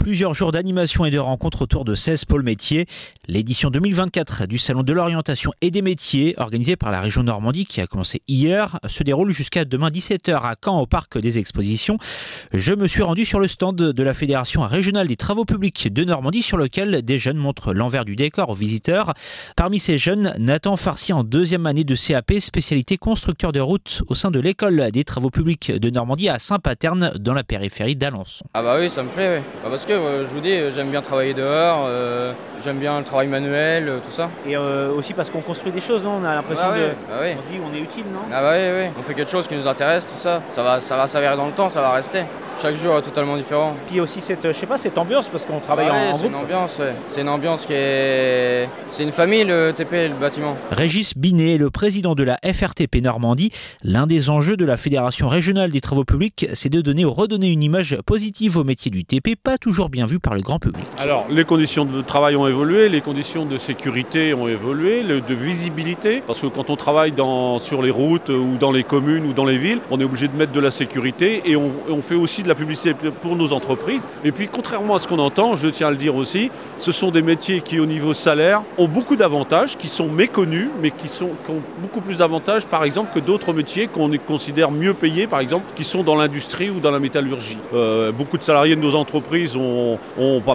plusieurs jours d'animation et de rencontres autour de 16 pôles métiers. L'édition 2024 du Salon de l'orientation et des métiers, organisé par la région Normandie qui a commencé hier, se déroule jusqu'à demain 17h à Caen au Parc des Expositions. Je me suis rendu sur le stand de la Fédération régionale des travaux publics de Normandie sur lequel des jeunes montrent l'envers du décor aux visiteurs. Parmi ces jeunes, Nathan Farcy en deuxième année de CAP, spécialité constructeur de route au sein de l'école des travaux publics de Normandie à Saint-Paterne dans la périphérie d'Alençon. Ah bah oui, ça me plaît, oui. Bah euh, je vous dis, euh, j'aime bien travailler dehors, euh, j'aime bien le travail manuel, euh, tout ça. Et aussi parce qu'on construit des choses, non On a l'impression Ah de. ouais, bah oui. On se dit on est utile, non? Ah bah oui, oui. On fait quelque chose qui nous intéresse, tout ça. Ça va, ça va s'avérer dans le temps, ça va rester. Chaque jour est totalement différent. Puis aussi cette, je sais pas, cette ambiance parce qu'on travaille Ah en- ouais, en, c'est groupe. une ambiance, ouais. C'est une ambiance qui est. C'est une famille le TP, le bâtiment. Régis Binet, le président de la FRTP Normandie, l'un des enjeux de la Fédération régionale des travaux publics, c'est de donner ou redonner une image positive au métier du TP, pas toujours bien vu par le grand public. Alors, les conditions de travail ont évolué, les conditions de sécurité ont évolué, de visibilité, parce que quand on travaille dans, sur les routes ou dans les communes ou dans les villes, on est obligé de mettre de la sécurité et on, on fait aussi de la publicité pour nos entreprises. Et puis, contrairement à ce qu'on entend, je tiens à le dire aussi, ce sont des métiers qui, au niveau salaire, ont beaucoup d'avantages, qui sont méconnus, mais qui, sont, ont beaucoup plus d'avantages, par exemple, que d'autres métiers qu'on considère mieux payés, par exemple, qui sont dans l'industrie ou dans la métallurgie. Euh, beaucoup de salariés de nos entreprises ont,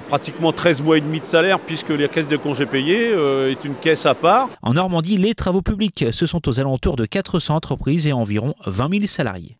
pratiquement 13 mois et demi de salaire, puisque la caisse de congés payés euh, est une caisse à part. En Normandie, les travaux publics, ce sont aux alentours de 400 entreprises et environ 20 000 salariés.